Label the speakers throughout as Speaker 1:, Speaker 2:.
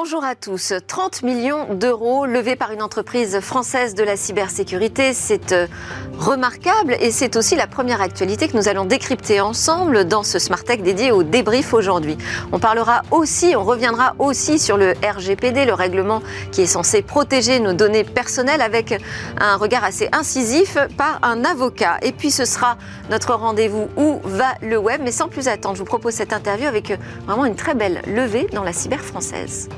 Speaker 1: Bonjour à tous. 30 millions d'euros levés par une entreprise française de la cybersécurité, c'est euh, remarquable et c'est aussi la première actualité que nous allons décrypter ensemble dans ce Smart Tech dédié au débrief aujourd'hui. On parlera aussi, on reviendra aussi sur le RGPD, le règlement qui est censé protéger nos données personnelles avec un regard assez incisif par un avocat. Et puis ce sera notre rendez-vous Où va le web Mais sans plus attendre, je vous propose cette interview avec vraiment une très belle levée dans la cyber française.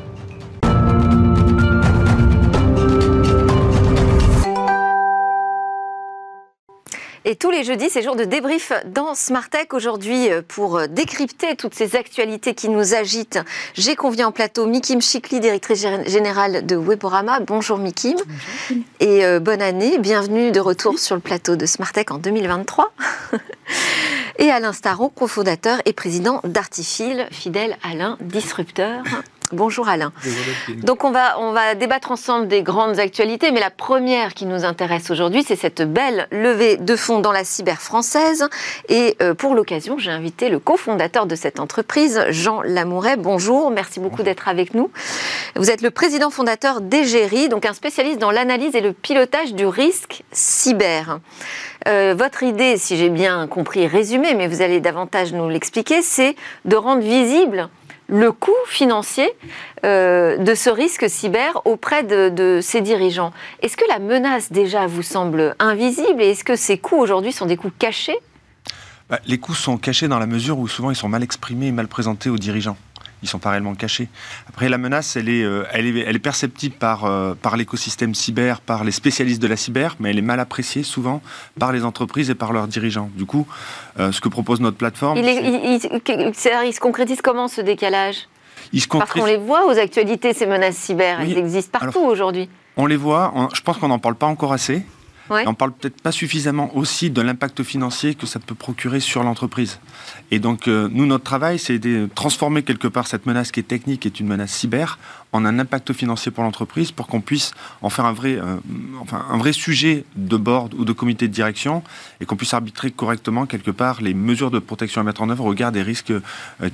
Speaker 1: Et tous les jeudis, c'est jour de débrief dans Smartech. Aujourd'hui, euh, pour euh, décrypter toutes ces actualités qui nous agitent, j'ai convié en plateau Mikim Chikli, directrice générale de Weborama. Bonjour Mikim. Bonjour. Et euh, bonne année. Bienvenue de retour sur le plateau de Smartech en 2023. et Alain Staron, cofondateur et président d'Artifil, fidèle Alain, disrupteur. Bonjour Alain. Donc on va, on va débattre ensemble des grandes actualités, mais la première qui nous intéresse aujourd'hui, c'est cette belle levée de fonds dans la cyber française. Et euh, pour l'occasion, j'ai invité le cofondateur de cette entreprise, Jean Lamouret. Bonjour, merci beaucoup d'être avec nous. Vous êtes le président fondateur d'Egérie, donc un spécialiste dans l'analyse et le pilotage du risque cyber. Euh, votre idée, si j'ai bien compris, résumé, mais vous allez davantage nous l'expliquer, c'est de rendre visible le coût financier euh, de ce risque cyber auprès de, ces dirigeants. Est-ce que la menace déjà vous semble invisible et est-ce que ces coûts aujourd'hui sont des coûts cachés?
Speaker 2: Bah, Les coûts sont cachés dans la mesure où souvent ils sont mal exprimés et mal présentés aux dirigeants ils sont pas réellement cachés. Après, la menace, elle est, euh, elle est, elle est perceptible par, euh, par l'écosystème cyber, par les spécialistes de la cyber, mais elle est mal appréciée souvent par les entreprises et par leurs dirigeants. Du coup, euh, ce que propose notre plateforme...
Speaker 1: Il, il, se concrétise comment ce décalage? Il se Parce qu'on les voit aux actualités, ces menaces cyber, elles existent partout aujourd'hui.
Speaker 2: On les voit, je pense qu'on n'en parle pas encore assez. On On parle peut-être pas suffisamment aussi de l'impact financier que ça peut procurer sur l'entreprise. Et donc, euh, nous, notre travail, c'est de transformer quelque part cette menace qui est technique, qui est une menace cyber, en un impact financier pour l'entreprise pour qu'on puisse en faire un vrai, euh, enfin, un vrai sujet de board ou de comité de direction et qu'on puisse arbitrer correctement quelque part les mesures de protection à mettre en œuvre au regard des risques euh,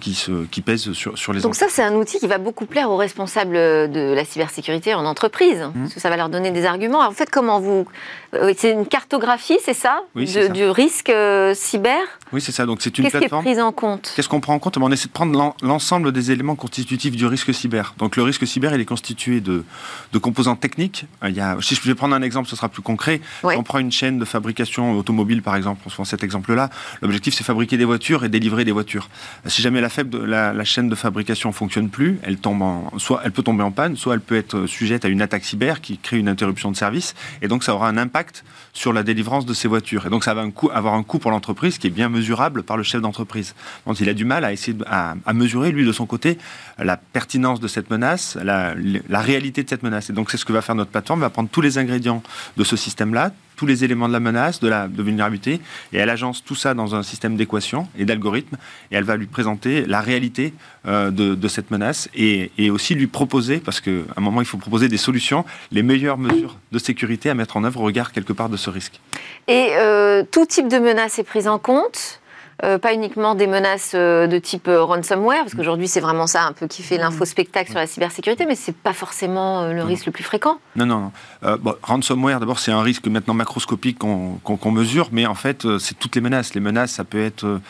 Speaker 2: qui, se, qui pèsent sur, sur les
Speaker 1: Donc ça, c'est un outil qui va beaucoup plaire aux responsables de la cybersécurité en entreprise, mmh. parce que ça va leur donner des arguments. en fait, comment vous... Euh, c'est une cartographie, c'est ça, Du risque cyber?
Speaker 2: Oui, c'est ça. Donc c'est une plateforme.
Speaker 1: Qu'est-ce qui est pris en compte?
Speaker 2: Qu'est-ce qu'on prend en compte? On essaie de prendre l'ensemble des éléments constitutifs du risque cyber. Donc le risque cyber, il est constitué de, de composants techniques. Il y a, si je vais prendre un exemple, ce sera plus concret. on prend une chaîne de fabrication automobile, par exemple, on se prend cet exemple-là. L'objectif, c'est fabriquer des voitures et délivrer des voitures. Si jamais la, faible, la, la chaîne de fabrication fonctionne plus, elle tombe en, soit elle peut tomber en panne, soit elle peut être sujette à une attaque cyber qui crée une interruption de service. Et donc, ça aura un impact sur la délivrance de ces voitures. Et donc, ça va un coût, avoir un coût pour l'entreprise qui est bien mesurable par le chef d'entreprise. Donc, il a du mal à essayer à, à mesurer, lui, de son côté, la pertinence de cette menace, la, réalité de cette menace. Et donc, c'est ce que va faire notre plateforme, va prendre tous les ingrédients de ce système-là, tous les éléments de la menace, de la vulnérabilité, et elle agence tout ça dans un système d'équations et d'algorithmes, et elle va lui présenter la réalité euh, de, cette menace, et, aussi lui proposer, parce qu'à un moment il faut proposer des solutions, les meilleures mesures de sécurité à mettre en œuvre au regard quelque part de ce risque.
Speaker 1: Et euh, tout type de menace est prise en compte euh, pas uniquement des menaces euh, de type euh, ransomware, parce qu'aujourd'hui c'est vraiment ça un peu qui fait l'info-spectacle sur la cybersécurité, mais c'est pas forcément le risque le plus fréquent.
Speaker 2: Non, non. Bon, ransomware, d'abord, c'est un risque maintenant macroscopique qu'on mesure, mais en fait, c'est toutes les menaces. Les menaces, ça peut être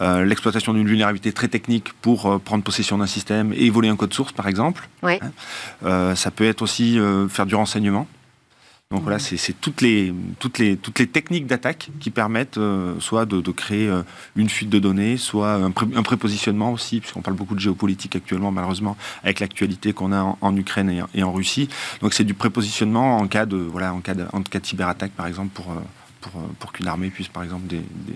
Speaker 2: l'exploitation d'une vulnérabilité très technique pour prendre possession d'un système et voler un code source, par exemple.
Speaker 1: Oui.
Speaker 2: Hein. ça peut être aussi faire du renseignement. Donc voilà, c'est toutes les, toutes, les, toutes les techniques d'attaque qui permettent euh, soit de, créer euh, une fuite de données, soit un, prépositionnement aussi, puisqu'on parle beaucoup de géopolitique actuellement, malheureusement, avec l'actualité qu'on a en, Ukraine et, en Russie. Donc c'est du prépositionnement en cas de, voilà, en cas de, en cas de cyberattaque, par exemple, pour, euh, pour, pour qu'une armée puisse, par exemple,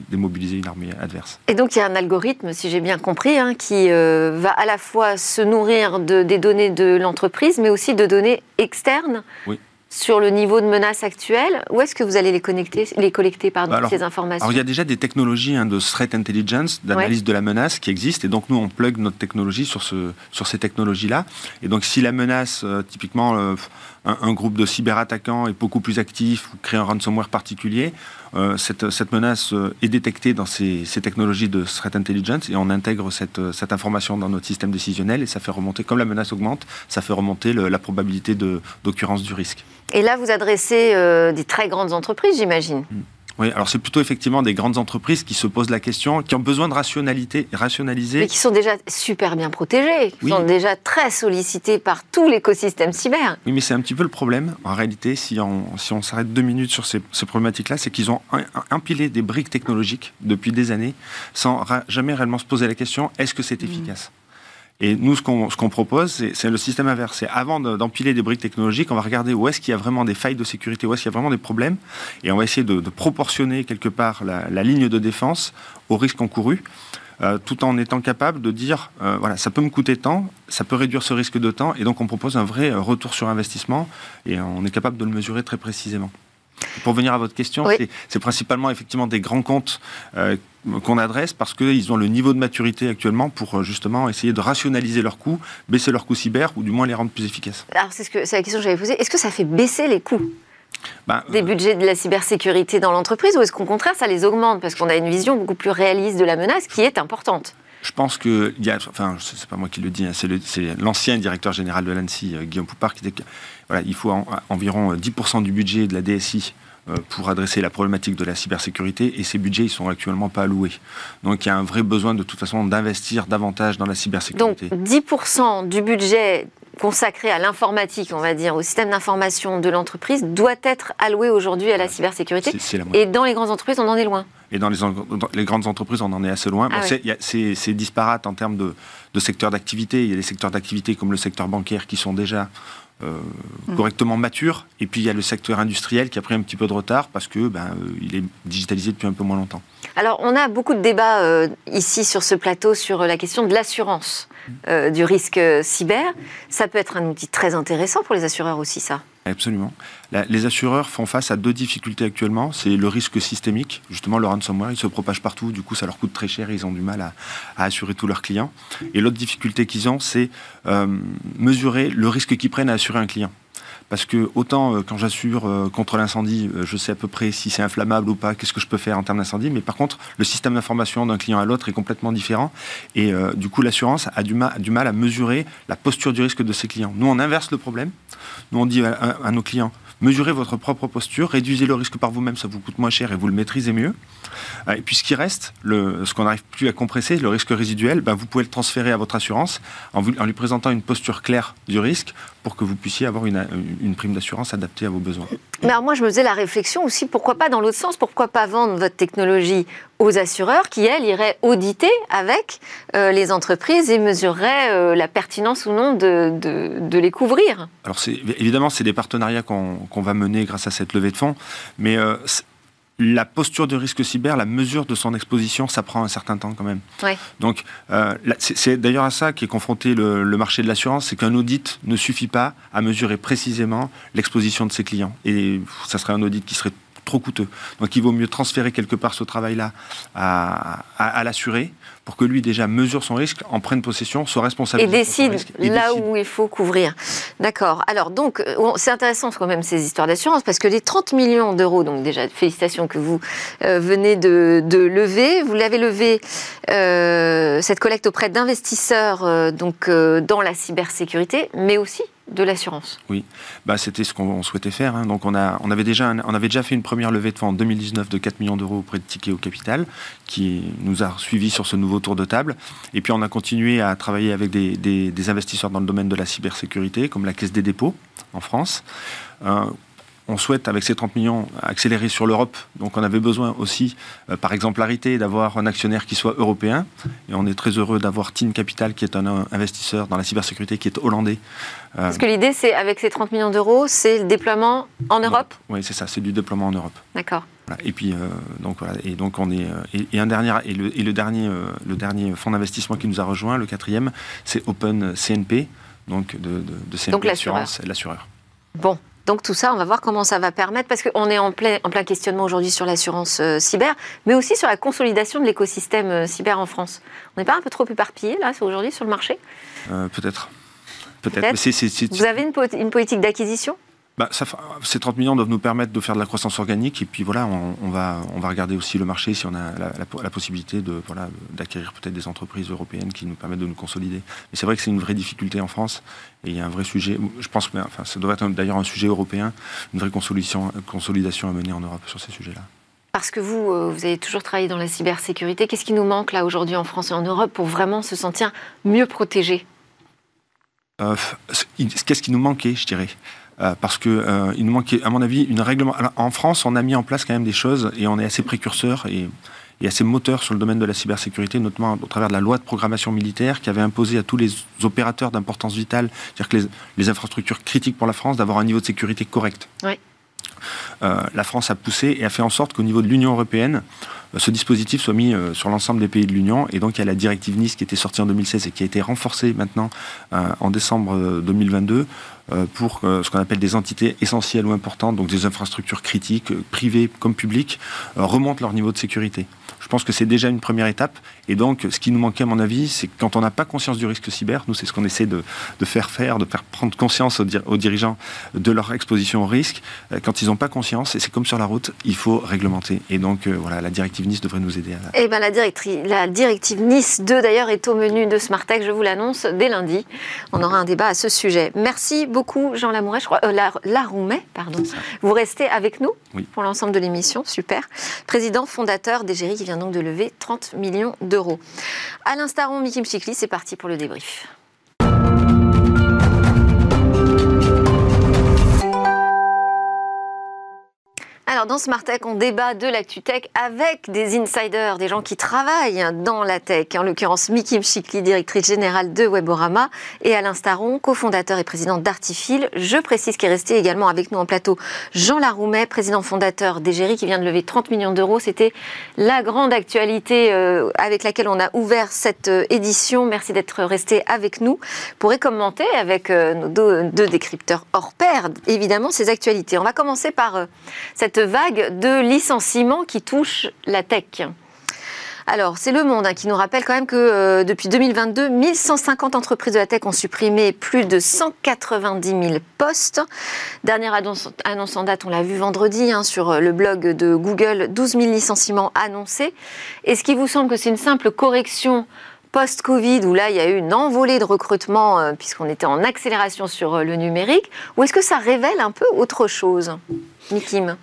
Speaker 2: démobiliser une armée adverse.
Speaker 1: Et donc il y a un algorithme, si j'ai bien compris, hein, qui va à la fois se nourrir de, des données de l'entreprise, mais aussi de données externes.
Speaker 2: Oui
Speaker 1: sur le niveau de menace actuelle Où est-ce que vous allez les, connecter, les collecter pardon, ces informations
Speaker 2: Alors, il y a déjà des technologies hein, de threat intelligence, d'analyse de la menace qui existent. Et donc, nous, on plug notre technologie sur, ce, sur ces technologies-là. Et donc, si la menace, euh, typiquement, euh, un, groupe de cyberattaquants est beaucoup plus actif ou crée un ransomware particulier, euh, cette, cette, menace euh, est détectée dans ces, ces, technologies de threat intelligence et on intègre cette, cette, information dans notre système décisionnel et ça fait remonter, comme la menace augmente, ça fait remonter le, la probabilité d'occurrence du risque.
Speaker 1: Et là, vous adressez euh, des très grandes entreprises, j'imagine.
Speaker 2: Hmm. Oui, alors c'est plutôt effectivement des grandes entreprises qui se posent la question, qui ont besoin de rationalité, rationaliser.
Speaker 1: Mais qui sont déjà super bien protégées, qui sont déjà très sollicités par tout l'écosystème cyber.
Speaker 2: Oui, mais c'est un petit peu le problème, en réalité, si on si on s'arrête deux minutes sur ces, ces problématiques-là, c'est qu'ils ont empilé des briques technologiques depuis des années sans jamais réellement se poser la question est-ce que c'est mmh. Et nous, ce qu'on propose, c'est le système inverse. C'est avant d'empiler des briques technologiques, on va regarder où est-ce qu'il y a vraiment des failles de sécurité, où est-ce qu'il y a vraiment des problèmes, et on va essayer de, proportionner quelque part la, ligne de défense au risque encouru. Euh, tout en étant capable de dire, euh, voilà, ça peut me coûter tant, ça peut réduire ce risque de temps, et donc on propose un vrai euh, retour sur investissement, et on est capable de le mesurer très précisément. Pour venir à votre question, c'est principalement effectivement des grands comptes euh, qu'on adresse parce qu'ils ont le niveau de maturité actuellement pour euh, justement essayer de rationaliser leurs coûts, baisser leurs coûts cyber ou du moins les rendre plus efficaces.
Speaker 1: Alors c'est ce la question que j'avais posée. Est-ce que ça fait baisser les coûts ben, des euh, budgets de la cybersécurité dans l'entreprise ou est-ce qu'au contraire ça les augmente parce qu'on a une vision beaucoup plus réaliste de la menace qui est importante?
Speaker 2: Je pense que, il y a, enfin, c'est pas moi qui le dis, hein, c'est l'ancien directeur général de l'ANSI, Guillaume Poupard, qui dit voilà, il faut environ 10% du budget de la DSI euh, pour adresser la problématique de la cybersécurité et ces budgets ils sont actuellement pas alloués. Donc il y a un vrai besoin de toute façon d'investir davantage dans la cybersécurité.
Speaker 1: Donc 10% du budget consacré à l'informatique, on va dire, au système d'information de l'entreprise, doit être alloué aujourd'hui à la cybersécurité. et dans les grandes entreprises, on en est loin.
Speaker 2: Et dans les, les grandes entreprises, on en est assez loin. Ah c'est disparate en termes de, de secteurs d'activité. Il y a des secteurs d'activité comme le secteur bancaire qui sont déjà euh, correctement mature. Et puis il y a le secteur industriel qui a pris un petit peu de retard parce que ben, euh, il est digitalisé depuis un peu moins longtemps.
Speaker 1: Alors on a beaucoup de débats euh, ici sur ce plateau sur la question de l'assurance du risque cyber. Ça peut être un outil très intéressant pour les assureurs aussi, ça.
Speaker 2: Absolument. les assureurs font face à deux difficultés actuellement. C'est le risque systémique. Justement, le ransomware, il se propage partout. Du coup, ça leur coûte très cher et ils ont du mal à, assurer tous leurs clients. Et l'autre difficulté qu'ils ont, c'est euh, mesurer le risque qu'ils prennent à assurer un client. Parce que autant euh, quand j'assure euh, contre l'incendie, je sais à peu près si c'est inflammable ou pas, qu'est-ce que je peux faire en termes d'incendie. Mais par contre, le système d'information d'un client à l'autre est complètement différent. Et du coup, l'assurance a du, mal, à mesurer la posture du risque de ses clients. Nous, on inverse le problème. Nous, on dit à, nos clients, mesurez votre propre posture, réduisez le risque par vous-même, ça vous coûte moins cher et vous le maîtrisez mieux. Euh, et puis ce qui reste, ce qu'on n'arrive plus à compresser, le risque résiduel, ben, vous pouvez le transférer à votre assurance en, lui présentant une posture claire du risque pour que vous puissiez avoir une, une prime d'assurance adaptée à vos besoins.
Speaker 1: Mais alors moi, je me faisais la réflexion aussi, pourquoi pas dans l'autre sens, pourquoi pas vendre votre technologie aux assureurs qui, elles, iraient auditer avec euh, les entreprises et mesureraient euh, la pertinence ou non de, de, les couvrir
Speaker 2: Alors évidemment, c'est des partenariats qu'on va mener grâce à cette levée de fonds, mais la posture de risque cyber, la mesure de son exposition, ça prend un certain temps quand même. Donc, euh, c'est d'ailleurs à ça qu'est confronté le, marché de l'assurance, c'est qu'un audit ne suffit pas à mesurer précisément l'exposition de ses clients. Et ça serait un audit qui serait trop coûteux. Donc il vaut mieux transférer quelque part ce travail-là à, l'assuré pour que lui déjà mesure son risque, en prenne possession, soit responsable.
Speaker 1: Et décide là où il faut couvrir. D'accord. Alors donc euh, c'est intéressant quand même ces histoires d'assurance parce que les 30 millions d'euros, donc déjà félicitations que vous euh, venez de, lever, vous l'avez levé euh, cette collecte auprès d'investisseurs donc dans la cybersécurité, mais aussi de l'assurance.
Speaker 2: Oui, bah, c'était ce qu'on souhaitait faire. Hein. Donc on, avait déjà fait une première levée de fonds en 2019 de 4 millions d'euros auprès de Ticket au Capital, qui nous a suivis sur ce nouveau tour de table. Et puis on a continué à travailler avec des, des, investisseurs dans le domaine de la cybersécurité, comme la Caisse des dépôts en France. Euh, on souhaite, avec ces 30 millions, accélérer sur l'Europe. Donc on avait besoin aussi, euh, par exemplarité, d'avoir un actionnaire qui soit européen. Et on est très heureux d'avoir Team Capital, qui est un investisseur dans la cybersécurité, qui est hollandais.
Speaker 1: Euh, Parce que l'idée, c'est, avec ces 30 millions d'euros, c'est le déploiement en Europe?
Speaker 2: Oui, c'est ça, c'est du déploiement en Europe.
Speaker 1: D'accord.
Speaker 2: Et puis, euh, donc, voilà, et donc on est. Et, un dernier, et le, et le dernier, le dernier fonds d'investissement qui nous a rejoint, le quatrième, c'est Open CNP, donc de, de, CNP donc l'assureur.
Speaker 1: Bon, donc tout ça, on va voir comment ça va permettre, parce qu'on est en plein, en plein questionnement aujourd'hui sur l'assurance euh, cyber, mais aussi sur la consolidation de l'écosystème euh, cyber en France. On n'est pas un peu trop éparpillé, là, aujourd'hui, sur le marché?
Speaker 2: Euh, Peut-être.
Speaker 1: Peut-être. Vous avez une, politique d'acquisition?
Speaker 2: Bah, ça, Ces 30 millions doivent nous permettre de faire de la croissance organique et puis voilà, on, va, on va regarder aussi le marché si on a la, possibilité de, voilà, d'acquérir peut-être des entreprises européennes qui nous permettent de nous consolider. Mais c'est vrai que c'est une vraie difficulté en France et il y a un vrai sujet, je pense que enfin, ça devrait être d'ailleurs un sujet européen, une vraie consolidation, consolidation à mener en Europe sur ces sujets-là.
Speaker 1: Parce que vous, euh, vous avez toujours travaillé dans la cybersécurité. Qu'est-ce qui nous manque là aujourd'hui en France et en Europe pour vraiment se sentir mieux protégé
Speaker 2: euh, Qu'est-ce qui nous manquait, je dirais? Euh, parce que il nous manquait, à mon avis, une règlement. en France, on a mis en place quand même des choses et on est assez précurseur et, assez moteur sur le domaine de la cybersécurité, notamment au travers de la loi de programmation militaire qui avait imposé à tous les opérateurs d'importance vitale, c'est-à-dire que les, les, infrastructures critiques pour la France, d'avoir un niveau de sécurité correct. Euh, la France a poussé et a fait en sorte qu'au niveau de l'Union européenne, euh, ce dispositif soit mis euh, sur l'ensemble des pays de l'Union. Et donc, il y a la directive Nice qui était sortie en 2016 et qui a été renforcée maintenant en décembre 2022 pour ce qu'on appelle des entités essentielles ou importantes, donc des infrastructures critiques, privées comme publiques, remontent leur niveau de sécurité. Je pense que c'est déjà une première étape. Et donc, ce qui nous manquait, à mon avis, c'est que quand on n'a pas conscience du risque cyber, nous, c'est ce qu'on essaie de, faire faire, de faire prendre conscience aux, dirigeants de leur exposition au risque. Euh, quand ils n'ont pas conscience, et c'est comme sur la route, il faut réglementer. Et donc, euh, voilà, la directive Nice devrait nous aider à
Speaker 1: Eh bien, la, la directive Nice 2, d'ailleurs, est au menu de Smartech. Je vous l'annonce dès lundi. On aura un débat à ce sujet. Merci beaucoup, Jean Lamouret. Je crois, euh, Laroumet, pardon. Vous restez avec nous pour l'ensemble de l'émission. Super. Président fondateur d'Egérie qui vient donc de lever 30 millions d'euros. À l'instar, Mikim Chikli, c'est parti pour le débrief. Alors dans Smart Tech, on débat de l'actu tech avec des insiders, des gens qui travaillent dans la tech. En l'occurrence, Miki Mchikli, directrice générale de Weborama, et Alain Staron, cofondateur et président d'Artifil. Je précise qu'il est resté également avec nous en plateau Jean Laroumet, président fondateur d'Egérie, qui vient de lever 30 millions d'euros. C'était la grande actualité euh, avec laquelle on a ouvert cette euh, édition. Merci d'être resté avec nous pour commenter avec euh, nos deux décrypteurs hors pair, évidemment, ces actualités. On va commencer par cette vague de licenciements qui touche la tech. Alors, c'est Le Monde hein, qui nous rappelle quand même que euh, depuis 2022, 1150 entreprises de la tech ont supprimé plus de 190 000 postes. Dernière annonce, en date, on l'a vu vendredi hein, sur euh, le blog de Google, 12 000 licenciements annoncés. Est-ce qu'il vous semble que c'est une simple correction post-Covid, où là, il y a eu une envolée de recrutement, euh, puisqu'on était en accélération sur le numérique, ou est-ce que ça révèle un peu autre chose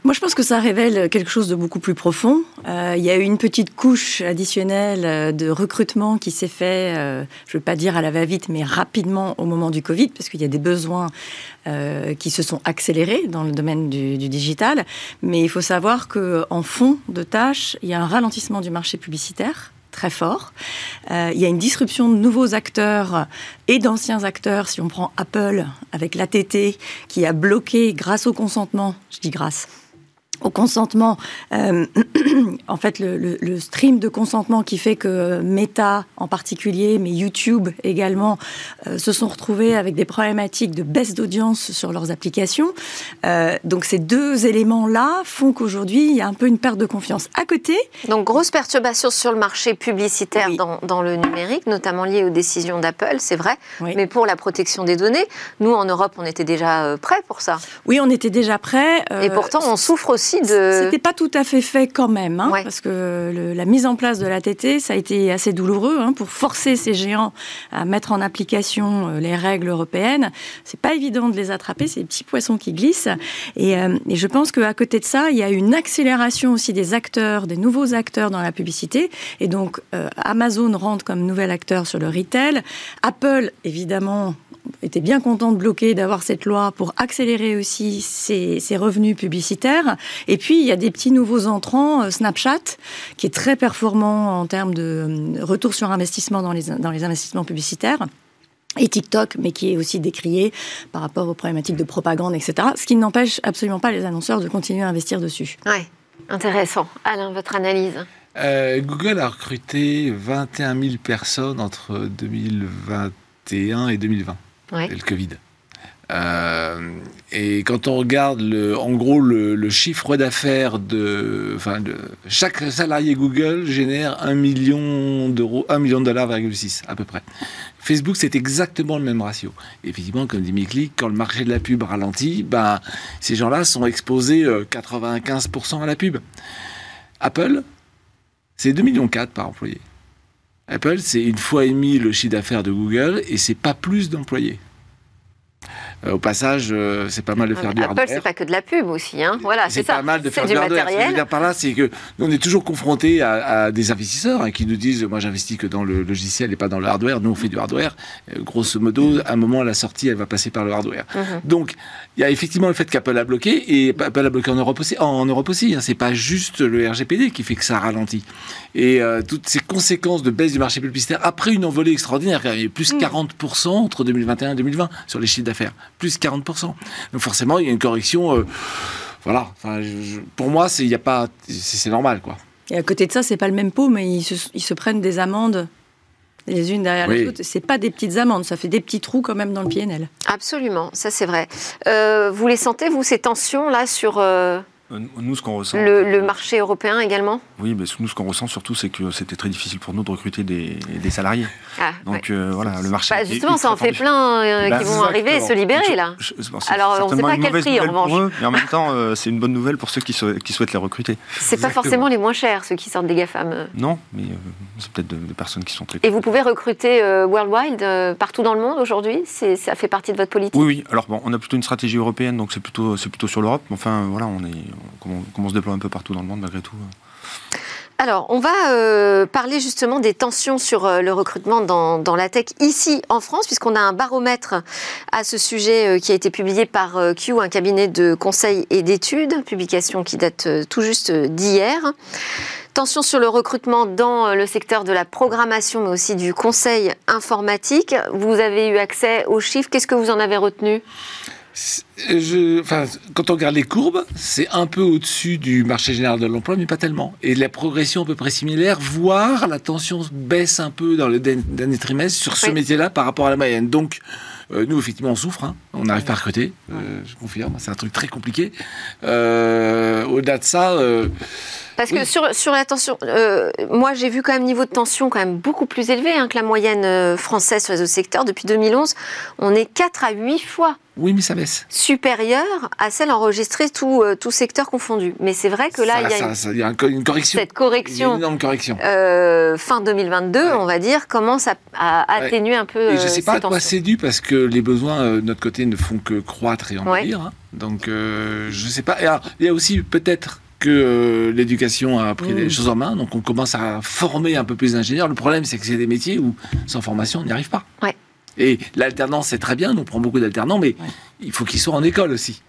Speaker 3: moi, je pense que ça révèle quelque chose de beaucoup plus profond. Euh, il y a eu une petite couche additionnelle euh, de recrutement qui s'est fait, euh, je ne veux pas dire à la va-vite, mais rapidement au moment du Covid, parce qu'il y a des besoins qui se sont accélérés dans le domaine du, du digital. Mais il faut savoir qu'en fond de tâches, il y a un ralentissement du marché publicitaire très fort. Euh, il y a une disruption de nouveaux acteurs et d'anciens acteurs. Si on prend Apple avec l'ATT qui a bloqué grâce au consentement, je dis grâce, au consentement, euh, en fait, le, stream de consentement qui fait que Meta en particulier, mais YouTube également, euh, se sont retrouvés avec des problématiques de baisse d'audience sur leurs applications. Euh, donc ces deux éléments-là font qu'aujourd'hui, il y a un peu une perte de confiance. À côté...
Speaker 1: Donc grosse perturbation sur le marché publicitaire dans, dans, le numérique, notamment liée aux décisions d'Apple, c'est vrai. Mais pour la protection des données, nous, en Europe, on était déjà prêts pour ça.
Speaker 3: Oui, on était déjà prêts.
Speaker 1: Et pourtant, on souffre aussi
Speaker 3: c'était pas tout à fait fait quand même, hein, parce que la mise en place de l'ATT, ça a été assez douloureux hein, pour forcer ces géants à mettre en application euh, les règles européennes. C'est pas évident de les attraper, c'est des petits poissons qui glissent. Et, euh, et je pense qu'à côté de ça, il y a une accélération aussi des acteurs, des nouveaux acteurs dans la publicité. Et donc, euh, Amazon rentre comme nouvel acteur sur le retail. Apple, évidemment, était bien content de bloquer, d'avoir cette loi pour accélérer aussi ses, revenus publicitaires. Et puis, il y a des petits nouveaux entrants, euh, Snapchat, qui est très performant en termes de euh, retour sur investissement dans les, dans les investissements publicitaires et TikTok, mais qui est aussi décrié par rapport aux problématiques de propagande, etc. Ce qui n'empêche absolument pas les annonceurs de continuer à investir dessus.
Speaker 1: Oui, intéressant. Alain, votre analyse
Speaker 4: euh, Google a recruté 21 000 personnes entre 2021 et 2020 le Covid. Euh, et quand on regarde en gros le, chiffre d'affaires de, enfin chaque salarié Google génère 1 million d'euros, 1 million de dollars, 6 à peu près. Facebook, c'est exactement le même ratio. Effectivement, comme dit Mikli, quand le marché de la pub ralentit, ben, ces gens-là sont exposés 95% euh, à la pub. Apple, c'est 2,4 millions par employé. Apple, c'est une fois demie le chiffre d'affaires de Google et c'est pas plus d'employés. Euh, au passage, euh, c'est pas mal de faire du
Speaker 1: hardware. Apple, c'est pas que de la pub aussi, hein. Voilà,
Speaker 4: c'est pas mal de faire du, hardware. Ce que je veux dire par là, c'est que on est toujours confronté à, des investisseurs hein, qui nous disent, moi, j'investis que dans le logiciel et pas dans le hardware. Nous, on fait du hardware. Euh, grosso modo, à un moment, la sortie, elle va passer par le hardware. Mhm. Donc, il y a effectivement le fait qu'Apple a bloqué et Apple a bloqué en Europe aussi. En, Europe aussi, hein. c'est pas juste le RGPD qui fait que ça ralentit. Et toutes ces conséquences de baisse du marché publicitaire après une envolée extraordinaire, il y a eu plus 40% mm. entre 2021 et 2020 sur les chiffres d'affaires plus 40%. Donc forcément, il y a une correction. Euh, voilà. Enfin, pour moi, c'est, y a pas, c'est, normal, quoi.
Speaker 3: Et à côté de ça, c'est pas le même pot, mais ils se, prennent des amendes les unes derrière les autres. C'est pas des petites amendes, ça fait des petits trous quand même dans le PNL.
Speaker 1: Absolument, ça c'est vrai. Euh, vous les sentez, vous, ces tensions là sur euh,
Speaker 2: nous, ce qu'on ressent.
Speaker 1: Le, marché européen également
Speaker 2: Oui, mais nous, ce qu'on ressent surtout, c'est que c'était très difficile pour nous de recruter des, salariés. Ah, Donc euh, voilà, le marché.
Speaker 1: Bah, justement, ça en fait plein euh, bah, qui vont arriver et se libérer là. Alors, on ne sait pas quel prix en revanche.
Speaker 2: mais en même temps, c'est une bonne nouvelle pour ceux qui, qui souhaitent les recruter.
Speaker 1: C'est pas forcément les moins chers, ceux qui sortent des GAFAM.
Speaker 2: Non, mais c'est peut-être des personnes qui sont très.
Speaker 1: Et vous pouvez recruter worldwide partout dans le monde aujourd'hui? Ça fait partie de votre politique?
Speaker 2: Oui, oui. Alors, bon, on a plutôt une stratégie européenne, donc c'est plutôt, plutôt sur l'Europe. Enfin, voilà, on est. Se déploie un peu partout dans le monde malgré tout.
Speaker 1: Alors, on va euh, parler justement des tensions sur euh, le recrutement dans, la tech ici en France, puisqu'on a un baromètre à ce sujet euh, qui a été publié par Q, un cabinet de conseil et d'études, publication qui date tout juste d'hier. Tensions sur le recrutement dans le secteur de la programmation, mais aussi du conseil informatique. Vous avez eu accès aux chiffres. Qu'est-ce que vous en avez retenu?
Speaker 4: Je, enfin, quand on regarde les courbes, c'est un peu au-dessus du marché général de l'emploi, mais pas tellement. Et la progression à peu près similaire, voire la tension baisse un peu dans le dernier trimestre sur ce métier-là par rapport à la moyenne. Donc, euh, nous, effectivement, on souffre. Hein. On n'arrive pas à recruter. Euh, je confirme. C'est un truc très compliqué. Euh, au-delà de ça.
Speaker 1: Parce que sur, sur la tension, moi j'ai vu quand même niveau de tension quand même beaucoup plus élevé hein, que la moyenne française sur les autres secteurs. Depuis 2011, on est 4 à 8 fois
Speaker 4: oui, mais ça baisse.
Speaker 1: Supérieure à celle enregistrée tout, euh, tout secteur confondu. Mais c'est vrai que là, il y
Speaker 4: a, une, correction.
Speaker 1: Cette correction.
Speaker 4: Une énorme correction.
Speaker 1: Euh, fin 2022, on va dire, commence à, atténuer un peu.
Speaker 4: Et je ne sais pas à quoi c'est dû parce que les besoins euh, de notre côté ne font que croître et empire. Hein. Donc, je ne sais pas. il y a aussi peut-être que l'éducation a pris les mmh. choses en main, donc on commence à former un peu plus d'ingénieurs. Le problème, c'est que c'est des métiers où, sans formation, on n'y arrive pas.
Speaker 1: Ouais.
Speaker 4: Et l'alternance, c'est très bien, on prend beaucoup d'alternants, mais il faut qu'ils soient en école aussi.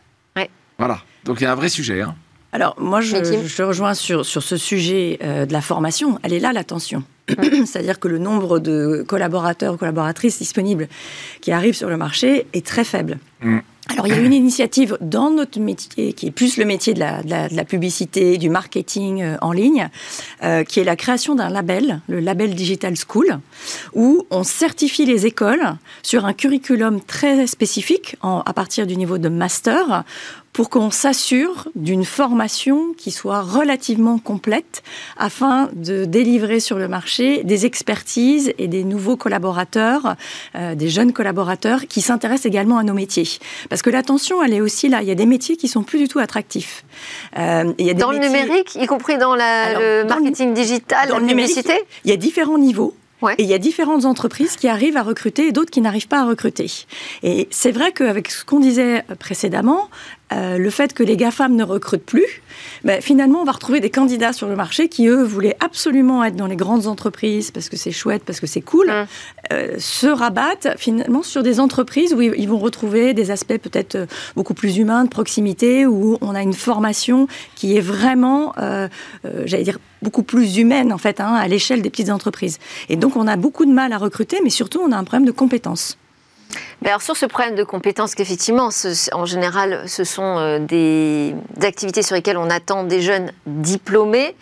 Speaker 4: Voilà. Donc il y a un vrai sujet. Hein.
Speaker 3: Alors, moi, je, je, rejoins sur, sur ce sujet euh, de la formation. Elle est là, la tension. C'est-à-dire que le nombre de collaborateurs, collaboratrices disponibles qui arrivent sur le marché est très faible. Mm. Alors, il y a une initiative dans notre métier, qui est plus le métier de la, publicité, du marketing euh, en ligne, euh, qui est la création d'un label, le label Digital School, où on certifie les écoles sur un curriculum très spécifique, à partir du niveau de master, pour qu'on s'assure d'une formation qui soit relativement complète afin de délivrer sur le marché des expertises et des nouveaux collaborateurs, euh, des jeunes collaborateurs qui s'intéressent également à nos métiers. Parce que l'attention, elle est aussi là. Il y a des métiers qui sont plus du tout attractifs.
Speaker 1: Euh, il y a des dans le numérique, y compris dans la, le marketing digital, dans la publicité
Speaker 3: Il y a différents niveaux. Et il y a différentes entreprises qui arrivent à recruter et d'autres qui n'arrivent pas à recruter. Et c'est vrai qu'avec ce qu'on disait précédemment, euh, le fait que les GAFAM ne recrutent plus, ben, finalement, on va retrouver des candidats sur le marché qui, eux, voulaient absolument être dans les grandes entreprises parce que c'est chouette, parce que c'est cool, hum. euh, se rabattent finalement sur des entreprises où ils vont retrouver des aspects peut-être euh, beaucoup plus humains, de proximité, où on a une formation qui est vraiment, j'allais dire, beaucoup plus humaine en fait, hein, à l'échelle des petites entreprises. Et donc, on a beaucoup de mal à recruter, mais surtout, on a un problème de compétences
Speaker 1: alors sur ce problème de compétences, qu'effectivement, en général, ce sont euh, des, activités sur lesquelles on attend des jeunes diplômés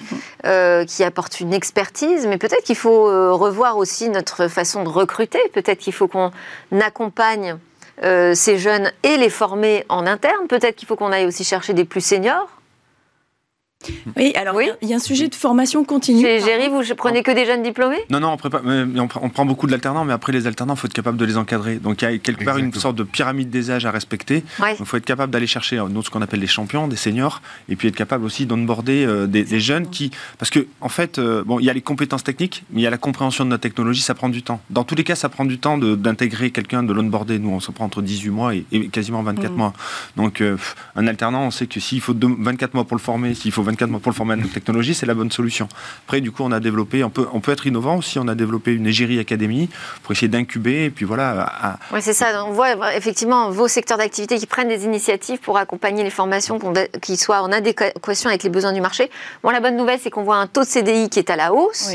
Speaker 1: euh, qui apportent une expertise, mais peut-être qu'il faut euh, revoir aussi notre façon de recruter. Peut-être qu'il faut qu'on accompagne ces jeunes et les former en interne. Peut-être qu'il faut qu'on aille aussi chercher des plus seniors.
Speaker 3: Oui, alors il y a un sujet de formation continue.
Speaker 1: Chez Géry, vous prenez que des jeunes diplômés?
Speaker 2: Non, non, on, on, prend beaucoup de l'alternant, mais après les alternants, il faut être capable de les encadrer. Donc il y a quelque part une sorte de pyramide des âges à respecter. Il faut être capable d'aller chercher euh, ce qu'on appelle les champions, des seniors, et puis être capable aussi d'onboarder euh, des, des, jeunes qui. Parce que, en fait, euh, bon, il y a les compétences techniques, mais il y a la compréhension de notre technologie, ça prend du temps. Dans tous les cas, ça prend du temps d'intégrer quelqu'un, de l'onboarder. Nous, on se prend entre 18 mois et, quasiment 24 mm. mois. Donc un alternant, on sait que s'il faut 24 mois pour le former, s'il faut 24 mois pour le former à technologie, c'est la bonne solution. Après, du coup, on a développé, on peut, on peut être innovant aussi, on a développé une égérie académie pour essayer d'incuber, et puis voilà.
Speaker 1: Oui, c'est ça. On voit effectivement vos secteurs d'activité qui prennent des initiatives pour accompagner les formations qui soient en adéquation avec les besoins du marché. Bon, la bonne nouvelle, c'est qu'on voit un taux de CDI qui est à la hausse,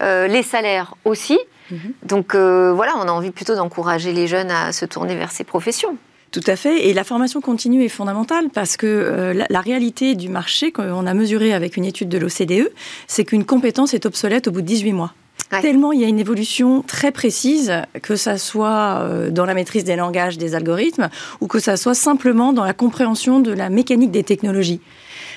Speaker 1: euh, les salaires aussi. Mhm. Donc euh, voilà, on a envie plutôt d'encourager les jeunes à se tourner vers ces professions.
Speaker 3: Tout à fait. Et la formation continue est fondamentale parce que euh, la, réalité du marché, qu'on a mesuré avec une étude de l'OCDE, c'est qu'une compétence est obsolète au bout de 18 mois. Tellement il y a une évolution très précise, que ça soit euh, dans la maîtrise des langages, des algorithmes, ou que ça soit simplement dans la compréhension de la mécanique des technologies.